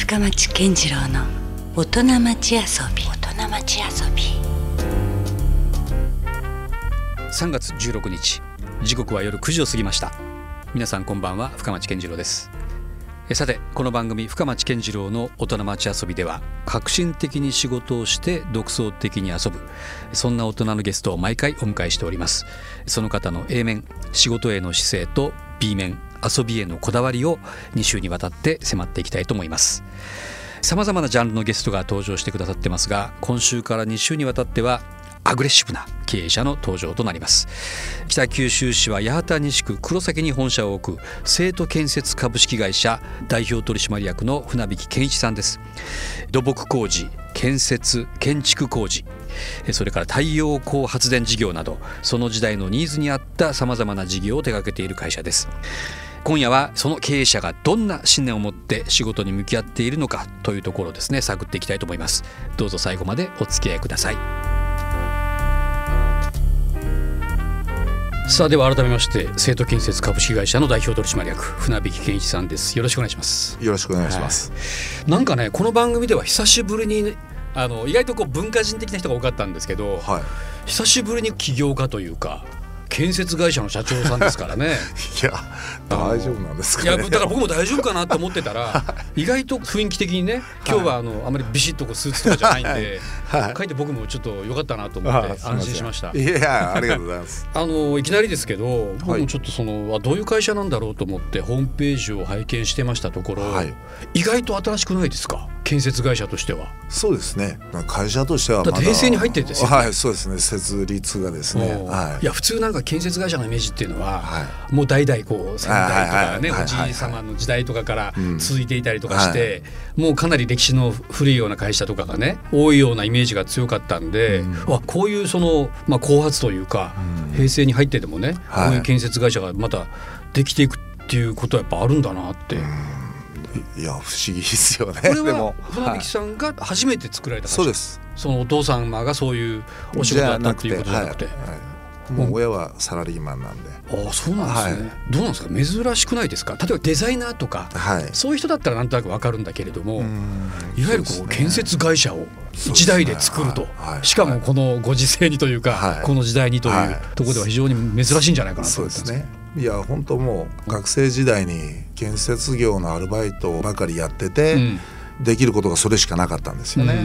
深町健次郎の大人町遊び。大人町遊び。3月16日。時刻は夜9時を過ぎました。皆さんこんばんは。深町健次郎です。えさてこの番組深町健次郎の大人町遊びでは革新的に仕事をして独創的に遊ぶそんな大人のゲストを毎回お迎えしております。その方の A 面仕事への姿勢と B 面遊びへのこだわりを2週にわたって迫っていきたいと思います。さまざまなジャンルのゲストが登場してくださってますが今週から2週にわたってはアグレッシブな経営者の登場となります。北九州市は八幡西区黒崎に本社を置く生徒建設株式会社代表取締役の船引健一さんです。土木工事建設建築工事それから太陽光発電事業などその時代のニーズに合ったさまざまな事業を手掛けている会社です。今夜はその経営者がどんな信念を持って仕事に向き合っているのかというところをですね探っていきたいと思います。どうぞ最後までお付き合いください。さあでは改めまして生徒建設株式会社の代表取締役船引健一さんですよろしくお願いします。よろしくお願いします、はい、なんかねこの番組では久しぶりにあの意外とこう文化人的な人が多かったんですけど、はい、久しぶりに起業家というか建設会社の社長さんですからね。いや大丈夫なんですか、ね、いやだから僕も大丈夫かなと思ってたら意外と雰囲気的にね今日はあのあまりビシッとこうスーツとかじゃないんで、はい、書いて僕もちょっと良かったなと思って安心しました。いやありがとうございます。あのいきなりですけど僕もちょっとその、はい、どういう会社なんだろうと思ってホームページを拝見してましたところ、はい、意外と新しくないですか？建設会社としては。そうですね。会社としてはまだ平成に入ってですよ、ね、はいそうですね。設立がですね、はい、いや普通なんか建設会社のイメージっていうのは、はい、もう代々こう先代とかね、おじい様の時代とかから続いていたりとかして、もうかなり歴史の古いような会社とかがね多いようなイメージが強かったんで、うん、こういうその、まあ、後発というか、うん、平成に入っててもね、こういう建設会社がまたできていくっていうことはやっぱあるんだなって。いや不思議ですよね。これは船引さんが初めて作られた、はい、そうです。そのお父様がそういうお仕事だったっていうことじゃなくて。もう親はサラリーマンなんで。ああそうなんですね、はい、どうなんですか？珍しくないですか？例えばデザイナーとか、はい、そういう人だったらなんとなくわかるんだけれどもいわゆるこう、ね、建設会社を一台で作ると、ねはい、しかもこのご時世にというか、この時代にというところでは非常に珍しいんじゃないかなと思ってます。ね。いや本当もう学生時代に建設業のアルバイトばかりやってて、うん。できることがそれしかなかったんですよね。うん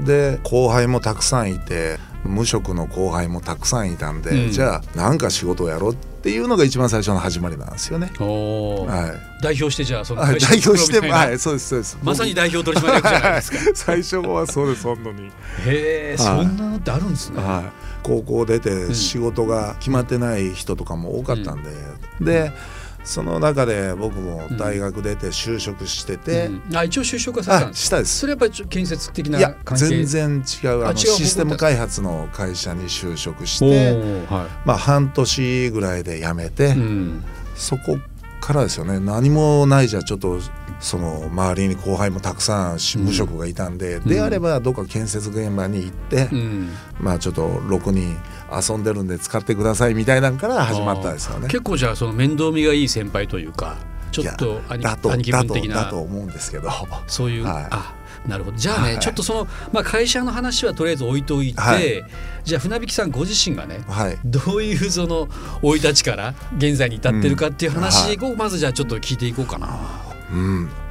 うん、で後輩もたくさんいて無職の後輩もたくさんいたんで、うん、じゃあ何か仕事をやろうっていうのが一番最初の始まりなんですよね。はい、代表してじゃあその代表してはいそうですそうですまさに代表取締役じゃないですか。最初はそうです本当に。へえ、そんなのってあるんですね。はい、高校出て仕事が決まってない人とかも多かったんで、うん、で。その中で僕も大学出て就職してて、うんうん、あ一応就職はされたんですしたです。それやっぱり建設的な関係？全然違うあのシステム開発の会社に就職して、はい、まあ半年ぐらいで辞めて、うん、そこからですよね。何もないじゃちょっとその周りに後輩もたくさん無職がいたんで、であればどっか建設現場に行って、まあちょっとろくに遊んでるんで使ってくださいみたいなんから始まったですよね。結構じゃあその面倒見がいい先輩というかちょっと兄貴分的な。だと思うんですけど。そういう、はい、あなるほど。じゃあね、はい、ちょっとその、まあ、会社の話はとりあえず置いといて、はい、じゃあ船引さんご自身がね、はい、どういうその生い立ちから現在に至ってるかっていう話をまずじゃあちょっと聞いていこうかな。うん、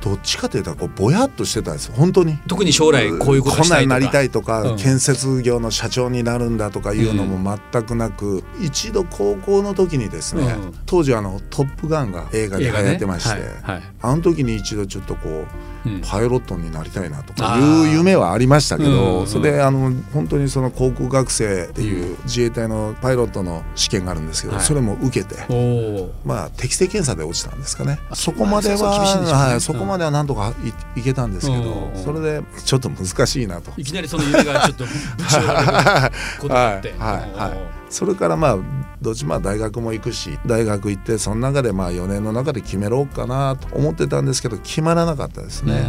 どっちかというとこうぼやっとしてたんです本当に。特に将来こういうことしたいとか。なりたいとか、うん、建設業の社長になるんだとかいうのも全くなく、うん、一度高校の時にですね、うん、当時あの「トップガン」が映画で流行ってまして、ねはい。はい、あの時に一度ちょっとこうパイロットになりたいなとかいう夢はありましたけど、それであの本当にその航空学生っていう自衛隊のパイロットの試験があるんですけど、それも受けて、まあ適正検査で落ちたんですかね。そこまでは、はい、そこまではなんとかいけたんですけど、それでちょっと難しいなと。いきなりその夢がちょっと ぶち折られることって。はいはいそれからまあどっちまあ大学も行くし大学行ってその中でまあ4年の中で決めろうかなと思ってたんですけど決まらなかったですね。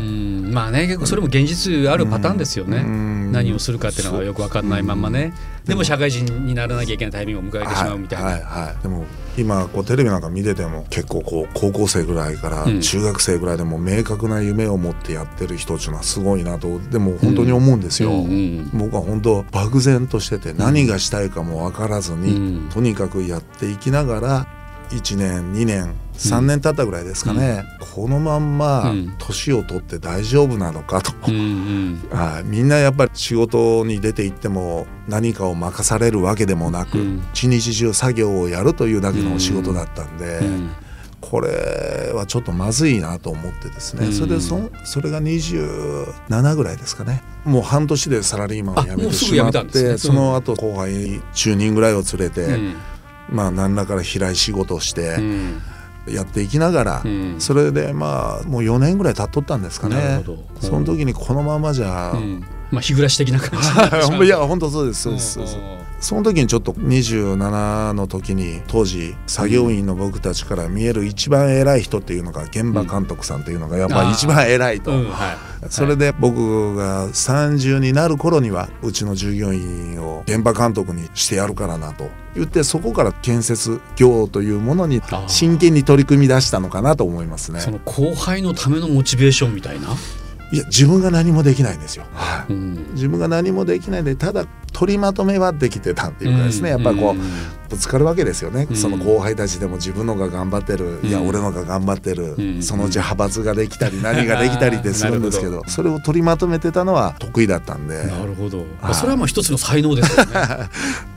まあね結構それも現実あるパターンですよね、何をするかっていうのがよく分かんないまんまね、でも社会人にならなきゃいけないタイミングを迎えてしまうみたいな、はいはいはい、でも今こうテレビなんか見てても結構こう高校生ぐらいから中学生ぐらいでも明確な夢を持ってやってる人っていうのはすごいなとでも本当に思うんですよ、うんうん、僕は本当漠然としてて何がしたいかも分からずに、とにかくやっていきながら1年2年3年経ったぐらいですかね、うん、このまんま年を取って大丈夫なのかと、うんうん、あ みんなやっぱり仕事に出て行っても何かを任されるわけでもなく、うん、一日中作業をやるというだけの仕事だったんで。これはちょっとまずいなと思ってですね、それでそそれが27ぐらいですかね。もう半年でサラリーマンを辞めてしまって、ね、その後後輩10人ぐらいを連れて、まあ何らから平井仕事をして、やっていきながら、うん、それでまあもう4年ぐらい経っとったんですかね、その時にこのままじゃ、うん、まあ日暮らし的な感じ いや本当そうですそうです、その時にちょっと27の時に当時作業員の僕たちから見える一番偉い人っていうのが現場監督さんっていうのがやっぱり一番偉いと、うん。はい、それで僕が30になる頃にはうちの従業員を現場監督にしてやるからなと言ってそこから建設業というものに真剣に取り組み出したのかなと思いますね。その後輩のためのモチベーションみたいな？いや自分が何もできないんですよ、はい、うん、自分が何もできないでただ取りまとめはできてたっていうかですね、やっぱりこうぶつかるわけですよね、その後輩たちでも自分のが頑張ってる、いや俺のが頑張ってる、そのうち派閥ができたり 何ができたりってするんですけどそれを取りまとめてたのは得意だったんで。なるほど、それはもう一つの才能ですよね。だか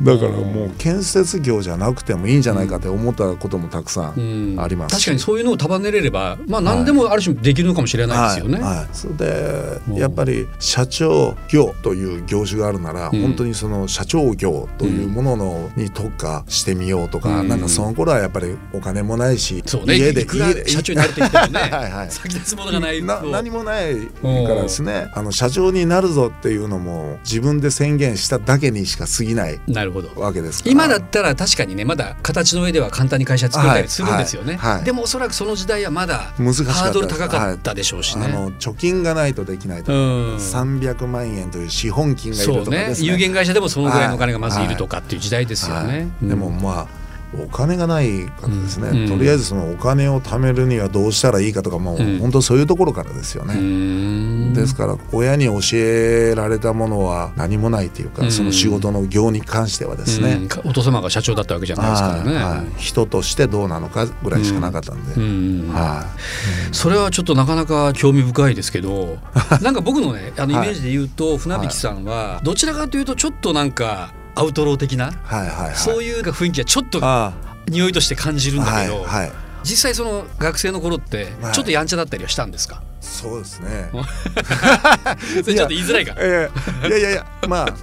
らもう建設業じゃなくてもいいんじゃないかって思ったこともたくさんあります、確かにそういうのを束ねれればまあ何でもある種できるのかもしれないですよね、はい。はい、それでやっぱり社長業という業種があるなら、本当にその社長業というもののに特化してみようとか、うん、なんかその頃はやっぱりお金もないし、そうね、家で社長になれてきてもね はい、はい、先立つものがないな何もないからですね。あの社長になるぞっていうのも自分で宣言しただけにしか過ぎないなるほど。わけです今だったら確かにねまだ形の上では簡単に会社作れたりするんですよね、はいはい、でもおそらくその時代はまだハードル高かったでしょうしね、あの貯金がないとできないと。か、うん、300万円という資本金がいるとかですね。有限会社でもそのぐらいのお金がまずいるとかっていう時代ですよね。でもまあお金がない方ですね、うん、とりあえずそのお金を貯めるにはどうしたらいいかとかもう本当そういうところからですよね、うん、ですから親に教えられたものは何もないというか、その仕事の業に関してはですね、お父様が社長だったわけじゃないですからね、はい、人としてどうなのかぐらいしかなかったんで、はい、それはちょっとなかなか興味深いですけどなんか僕のねあのイメージで言うと、船引さんはどちらかというとちょっとなんかアウトロー的な、はいはいはい、そういう雰囲気はちょっと匂いとして感じるんだけど、はいはい、実際その学生の頃ってちょっとやんちゃだったりはしたんですか、はい、そうですね。それちょっと言いづらいか。いやいやいやいやまあ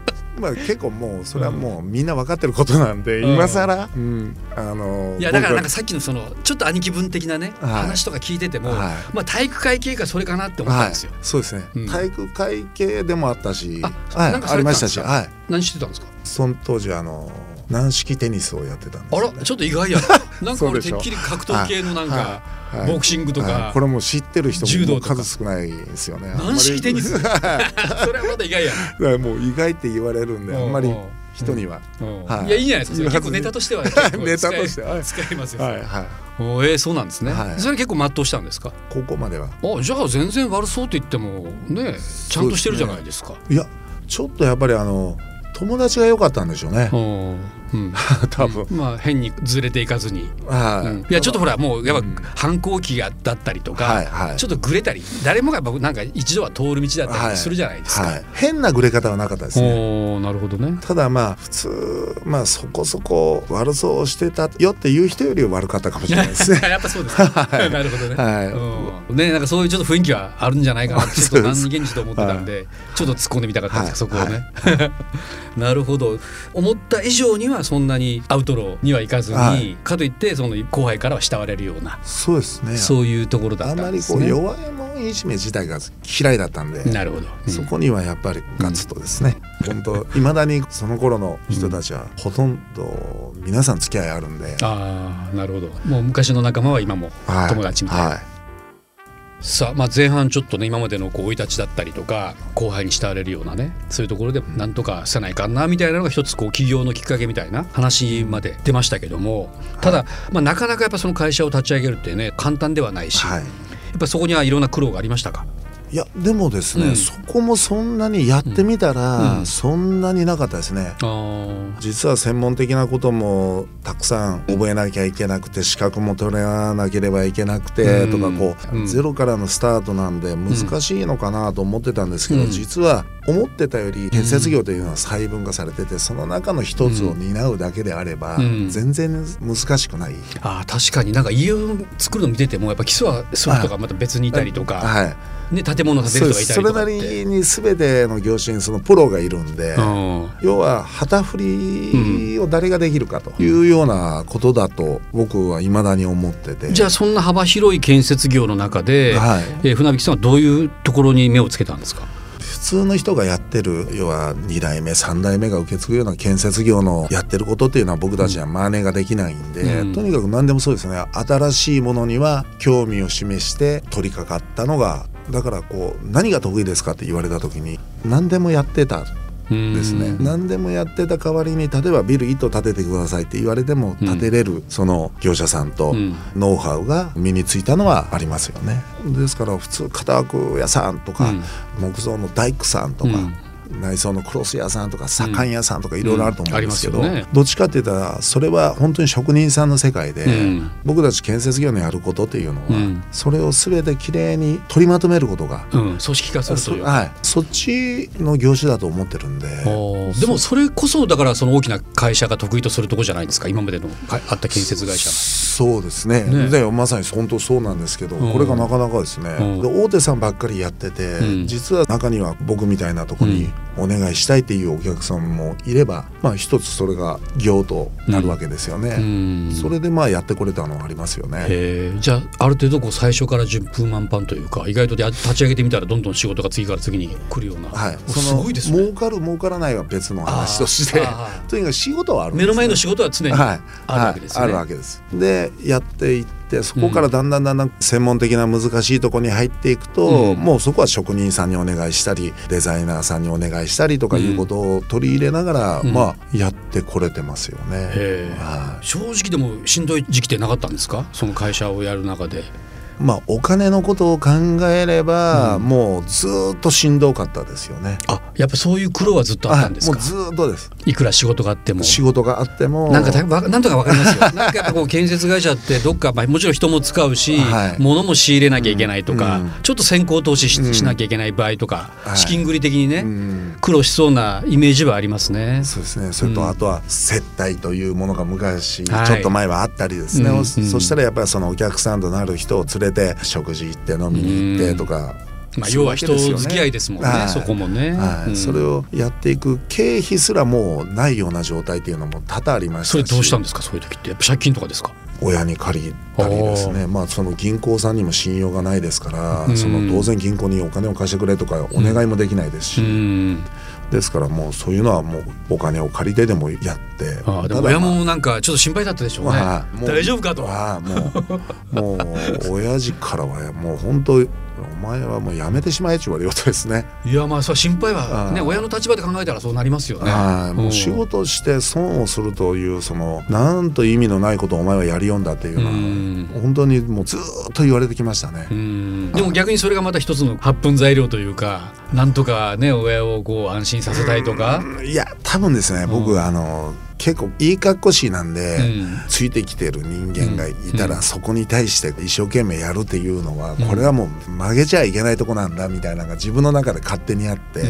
まあ結構もうそれはもうみんな分かってることなんで、うん、今更、うん、あのいやだからなんかさっきのそのちょっと兄貴分的なね、はい、話とか聞いてても、はい、まあ体育会系かそれかなって思ったんですよ、はい、そうですね、うん、体育会系でもあったしあ,、はい、ありましたし、はい、何してたんですか？その当時あの軟式テニスをやってたんです、ね、あらちょっと意外やな。んか俺てっきり格闘系のなんか、ボクシングとか、はい、これも知ってる人も数少ないですよね。軟式テニス？それはまだ意外やもう意外って言われるんであんまり人には、はい、いやいいじゃないですか。結構ネタとしては ネタとしては使いますよ、はいはい、おえー、そうなんですね、はい、それ結構全うしたんですか？高校までは。あじゃあ全然悪そうって言ってもねちゃんとしてるじゃないですか、ね、いやちょっとやっぱりあの友達が良かったんでしょうね。うん、多分、まあ変にずれていかずに、はい、うん、いやちょっとほらもうやっぱ反抗期がだったりとか、はいはい、ちょっとぐれたり誰もがなんか一度は通る道だったりするじゃないですか、はい。はい、変なぐれ方はなかったですね。なるほどね。ただまあ普通まあそこそこ悪そうしてたよっていう人より悪かったかもしれないですね。やっぱそうですか、はい、なるほどね、はい、ねなんかそういうちょっと雰囲気はあるんじゃないかなって ちょっと何に現実と思ってたんでちょっと突っ込んでみたかったんですそこをね、なるほど。思った以上にはそんなにアウトローにはいかずに、はい、かといってその後輩からは慕われるようなそうですね。そういうところだったんですね。あまりこう弱いもんいじめ自体が嫌いだったんでなるほど、うん、そこにはやっぱりガツとですね、うん、本当いまだにその頃の人たちはほとんど皆さん付き合いあるんで、ああなるほど。もう昔の仲間は今も友達みたいな。はいはいさあまあ前半ちょっとね今までのこう生い立ちだったりとか後輩に慕われるようなねそういうところでなんとかせないかなみたいなのが一つこう起業のきっかけみたいな話まで出ましたけどもただ、まあ、なかなかやっぱその会社を立ち上げるってね簡単ではないし、はい、やっぱそこにはいろんな苦労がありましたか？いやでもですね、うん、そこもそんなにやってみたら、うん、そんなになかったですね、実は専門的なこともたくさん覚えなきゃいけなくて資格も取らなければいけなくてとかこう、ゼロからのスタートなんで難しいのかなと思ってたんですけど、実は思ってたより建設業というのは細分化されててその中の一つを担うだけであれば全然難しくない、あ確かに。なんか家を作るの見ててもやっぱ基礎はする人がまた別にいたりとか。はい。ね、建物建てる人がいたりとかそれなりに全ての業種にそのプロがいるんで、うん、要は旗振りを誰ができるかというようなことだと僕はいまだに思ってて、じゃあそんな幅広い建設業の中で、はい、えー、船引さんはどういうところに目をつけたんですか？普通の人がやってる要は2代目3代目が受け継ぐような建設業のやってることっていうのは僕たちは真似ができないんで、うん、とにかく何でもそうですね。新しいものには興味を示して取り掛かったのがだからこう何が得意ですかって言われた時に何でもやってたですね。何でもやってた代わりに例えばビル1棟建ててくださいって言われても建てれる、その業者さんとノウハウが身についたのはありますよね。ですから普通型枠屋さんとか、木造の大工さんとか、内装のクロス屋さんとか左官屋さんとかいろいろあると思うんですけど、うん。ね、どっちかって言ったらそれは本当に職人さんの世界で、うん、僕たち建設業のやることっていうのは、うん、それを全てきれいに取りまとめることが、組織化するという。はい、そっちの業種だと思ってるんで。でもそれこそだからその大きな会社が得意とするとこじゃないですか？今までのあった建設会社そうですね。ね。でまさに本当そうなんですけど、これがなかなかですね、大手さんばっかりやってて、実は中には僕みたいなとこに、お願いしたいっていうお客さんもいれば、まあ、一つそれが業となるわけですよね、うん、それでまあやってこれたのはありますよね。じゃあある程度こう最初から順風満帆というか意外と立ち上げてみたらどんどん仕事が次から次に来るような、はい、そのすごいですね。儲かる儲からないは別の話として とにかく仕事はある、ね、目の前の仕事は常にあるわけですね、はい、あるわけです。でやっていってってそこからだんだんだんだん専門的な難しいところに入っていくと、うん、もうそこは職人さんにお願いしたりデザイナーさんにお願いしたりとかいうことを取り入れながら、うん、まあやってこれてますよね、はい、正直でもしんどい時期ってなかったんですか？その会社をやる中で。まあ、お金のことを考えれば、うん、もうずっとしんどかったですよね。あやっぱそういう苦労はずっとあったんですか？もうずっとです。いくら仕事があっても。仕事があってもなんかなんとかわかりますよ。なんかやっぱこう建設会社ってどっか、まあ、もちろん人も使うし、はい、物も仕入れなきゃいけないとか、うん、ちょっと先行投資しうん、しなきゃいけない場合とか、資金繰り的にね、苦労しそうなイメージはありますね。そうですね。それとあとは接待というものが昔、ちょっと前はあったりですね、そしたらやっぱりそのお客さんとなる人を連れて食事行って飲みに行ってとか。まあ、要は人付き合いですもんね、はい、そこもね、はい、うん、それをやっていく経費すらもうないような状態っていうのも多々ありましたそれどうしたんですか？そういう時って。やっぱ借金とかですか？親に借りたりですね。まあその銀行さんにも信用がないですから、うん、その当然銀行にお金を貸してくれとかお願いもできないですし、うん、ですからもうそういうのはもうお金を借りてでもやって。あでも親もなんかちょっと心配だったでしょうね、まあ、大丈夫かと。あもうもう親父からはもう本当お前はもうやめてしまえって言われようとですね。いやまあそう心配はね親の立場で考えたらそうなりますよね。もう仕事して損をするというそのなんと意味のないことをお前はやりよんだっていうのは本当にもうずっと言われてきましたね。でも逆にそれがまた一つの発奮材料というかなんとかね親をこう安心させたいとか。いや多分ですね僕あの結構いい格好しいなんで、うん、ついてきてる人間がいたら、そこに対して一生懸命やるっていうのは、これはもう曲げちゃいけないとこなんだみたいなのが自分の中で勝手にあって、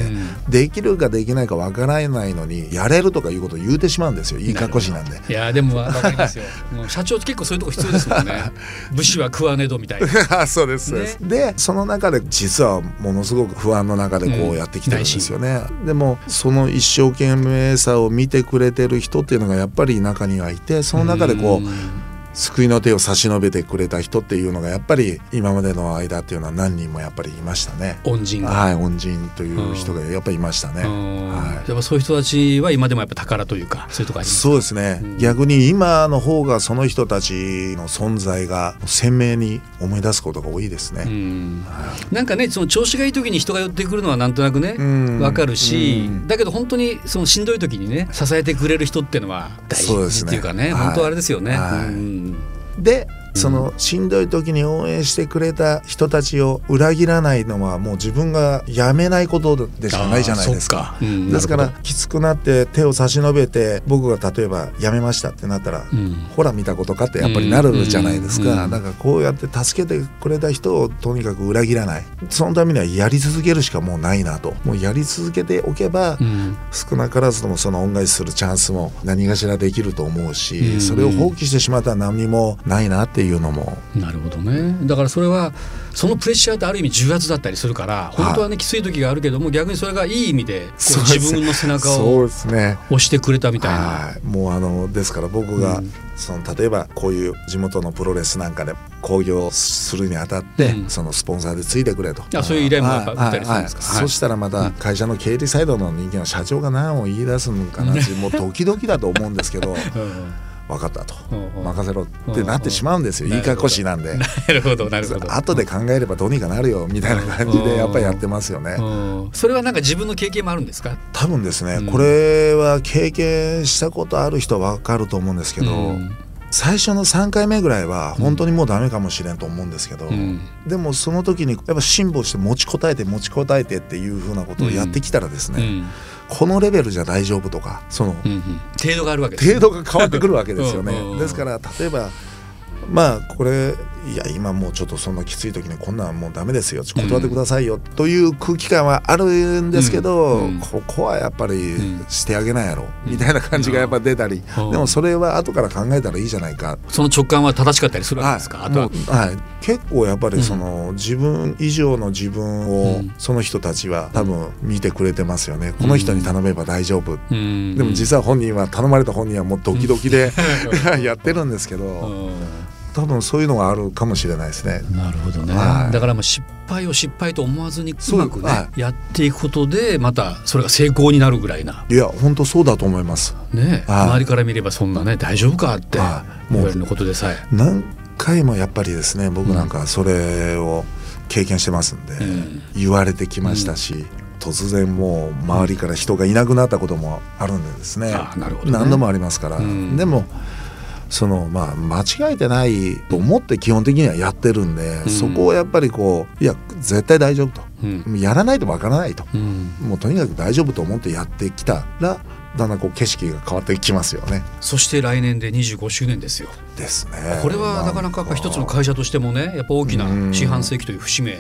できるかできないかわからないのにやれるとかいうことを言うてしまうんですよ。いい格好しなんで。いやでも分かりますよ。社長って結構そういうとこ必要ですもんね。武士は食わねどみたいな。そうです、ね、でその中で実はものすごく不安の中でこうやってきてるんですよね。でもその一生懸命さを見てくれてる人っていうのがやっぱり中にはいてその中でこう救いの手を差し伸べてくれた人っていうのがやっぱり今までの間っていうのは何人もやっぱりいましたね。恩人はい恩人という人がやっぱりいましたね、はい、やっぱそういう人たちは今でもやっぱ宝というかそういうとこありますそうですね、うん、逆に今の方がその人たちの存在が鮮明に思い出すことが多いですね、はい、なんかねその調子がいい時に人が寄ってくるのはなんとなくねわかるしだけど本当にそのしんどい時にね支えてくれる人っていうのは大事っていうかねね。本当あれですよね。はい、でそのしんどい時に応援してくれた人たちを裏切らないのはもう自分がやめないことでしかないじゃないですか。うん、ですからきつくなって手を差し伸べて僕が例えばやめましたってなったら、うん、ほら見たことかってやっぱりなるじゃないですか。だからこうやって助けてくれた人をとにかく裏切らない。そのためにはやり続けるしかもうないなと。もうやり続けておけば、うん、少なからずともその恩返しするチャンスも何かしらできると思うし、それを放棄してしまったら何もないなっていうのも。なるほどね。だからそれはそのプレッシャーってある意味重圧だったりするから本当はねきつい時があるけども逆にそれがいい意味で自分の背中を押してくれたみたいな。もうあのですから僕が、うん、その例えばこういう地元のプロレスなんかで興行するにあたって、うん、そのスポンサーでついてくれと。あそういう依頼もやったりするんですか、そしたらまた会社の経理サイドの人間は社長が何を言い出すのかなってもう時々だと思うんですけど。うん分かったと。任せろってなってしまうんですよ。いいかっこしなんで。なるほど。なるほど。後で考えればどうにかなるよみたいな感じでやっぱりやってますよね。それはなんか自分の経験もあるんですか？多分ですね。これは経験したことある人は分かると思うんですけど最初の3回目ぐらいは本当にもうダメかもしれんと思うんですけど、うん、でもその時にやっぱ辛抱して持ちこたえて持ちこたえてっていうふうなことをやってきたらですね、うんうんこのレベルじゃ大丈夫とかその、うんうん、程度があるわけ程度が変わってくるわけですよね。ですから例えばまあこれいや今もうちょっとそんなきつい時にこんなんもうダメですよ。断ってくださいよ、という空気感はあるんですけど、うん。うん、ここはやっぱりしてあげないやろ、みたいな感じがやっぱ出たり、でもそれは後から考えたらいいじゃないか。その直感は正しかったりするわけですか、はい、は。い、結構やっぱりその、自分以上の自分をその人たちは多分見てくれてますよね、この人に頼めば大丈夫、でも実は本人は頼まれた本人はもうドキドキで やってるんですけど。多分そういうのがあるかもしれないですね。なるほどね。はい、だからもう失敗を失敗と思わずにうまくね、はい、やっていくことでまたそれが成功になるぐらいな。いや本当そうだと思います。ね、はい、周りから見ればそんなね大丈夫かって言われるのことでさえ。何回もやっぱりですね僕なんかそれを経験してますんで、うん、言われてきましたし。うん突然もう周りから人がいなくなったこともあるんでですねね、何度もありますから、うん、でもそのまあ間違えてないと思って基本的にはやってるんで、うん、そこをやっぱりこういや絶対大丈夫と、うん、やらないとわからないと、うん、もうとにかく大丈夫と思ってやってきたらだんだんこう景色が変わってきますよね。そして来年で25周年ですよ。ですね。これはなか。なか一つの会社としてもねやっぱ大きな四半世紀という節目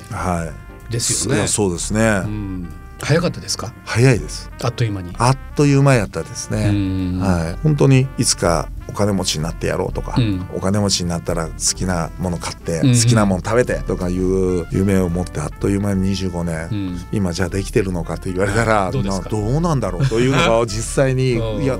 ですよね、はい、そうですね、うん。早かったですか？早いです。あっという間に。あっという間やったですね。はい。本当にいつかお金持ちになってやろうとか、うん、お金持ちになったら好きなもの買って、うん。うん、好きなもの食べてとかいう夢を持ってあっという間に25年、うん、今じゃあできてるのかって言われたらどうどうなんだろうというのが実際に いや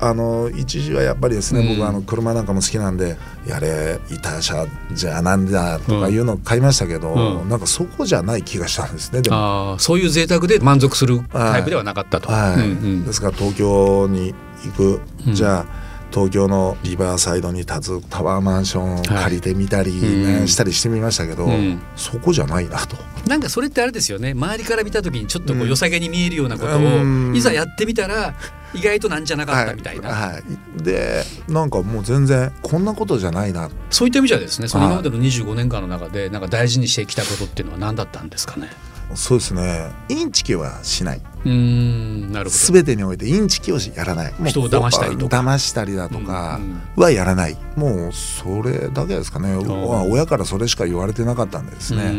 あの一時はやっぱりですね、うん、僕あの車なんかも好きなんでやれ板車じゃなんだとかいうのを買いましたけど、うん、なんかそこじゃない気がしたんですねでも。そういう贅沢で満足するタイプではなかったと。はい、うんうん、ですから東京に行く、じゃあ東京のリバーサイドに立つタワーマンションを借りてみたり、ねしたりしてみましたけど、うん、そこじゃないなと。なんかそれってあれですよね。周りから見た時にちょっとこう良さげに見えるようなことを、いざやってみたら意外となんじゃなかったみたいな。はい、はい、でなんかもう全然こんなことじゃないな。そういった意味じゃですねその今までの25年間の中でなんか大事にしてきたことっていうのは何だったんですかね？そうですね。インチキはしない。うんなるほど。全てにおいてインチキをやらない。人を騙したりとか。騙したりだとかはやらない、もうそれだけですかね。親からそれしか言われてなかったんでですね。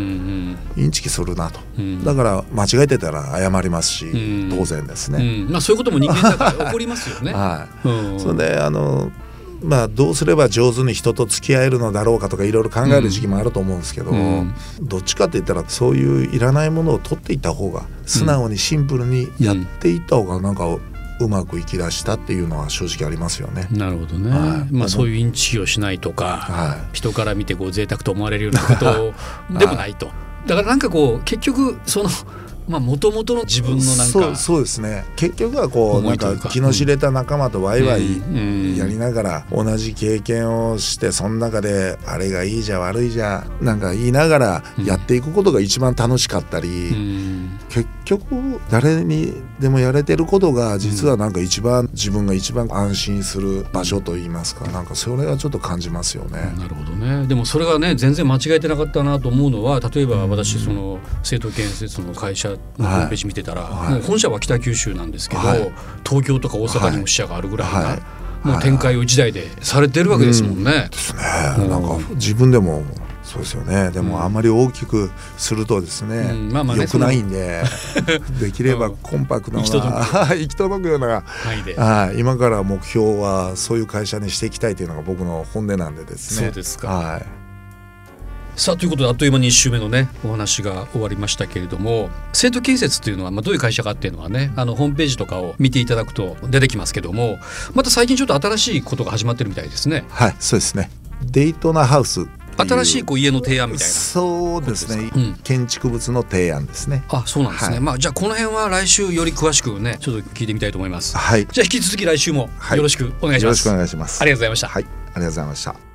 インチキするなと。だから間違えてたら謝りますし当然ですね。まあそういうことも人間だから起こりますよね。はい。それであのまあ、どうすれば上手に人と付き合えるのだろうかとかいろいろ考える時期もあると思うんですけど、うん、どっちかって言ったらそういういらないものを取っていった方が素直にシンプルにやっていった方がなんかうまくいきだしたっていうのは正直ありますよね。なるほどね、はい、まあ、そういうインチキをしないとか、はい、人から見てこう贅沢と思われるようなこと でもないと。だからなんかこう結局そのまあもともとの自分のなんかそうそうですね。結局はこうなんか気の知れた仲間とワイワイやりながら同じ経験をしてその中であれがいいじゃ悪いじゃなんか言いながらやっていくことが一番楽しかったり結局誰にでもやれてることが実はなんか一番自分が一番安心する場所といいますかなんかそれはちょっと感じますよね。なるほどね。でもそれがね全然間違えてなかったなと思うのは例えば私その政党建設の会社のホームページ見てたら、はい、もう本社は北九州なんですけど、はい、東京とか大阪にも支社があるぐらいな、はい、もう展開を一台でされてるわけですもんね。うん、ですね。なんか自分でもそうですよね。でもあまり大きくするとですね、うん。まあまあね、よくないんでできればコンパクトな行き届くような、はい、今から目標はそういう会社にしていきたいというのが僕の本音なんでですね。そうですか、はいさあということであっという間に1週目のねお話が終わりましたけれども生徒建設というのは、まあ、どういう会社かっていうのはねあのホームページとかを見ていただくと出てきますけどもまた最近ちょっと新しいことが始まってるみたいですね。はいそうですね。デイトナハウス新しいこう家の提案みたいな。そうですね、うん、建築物の提案ですね。あそうなんですね、はい、まあじゃあこの辺は来週より詳しくねちょっと聞いてみたいと思います。はい。じゃあ引き続き来週もよろしくお願いします、はい、よろしくお願いします。ありがとうございました。はいありがとうございました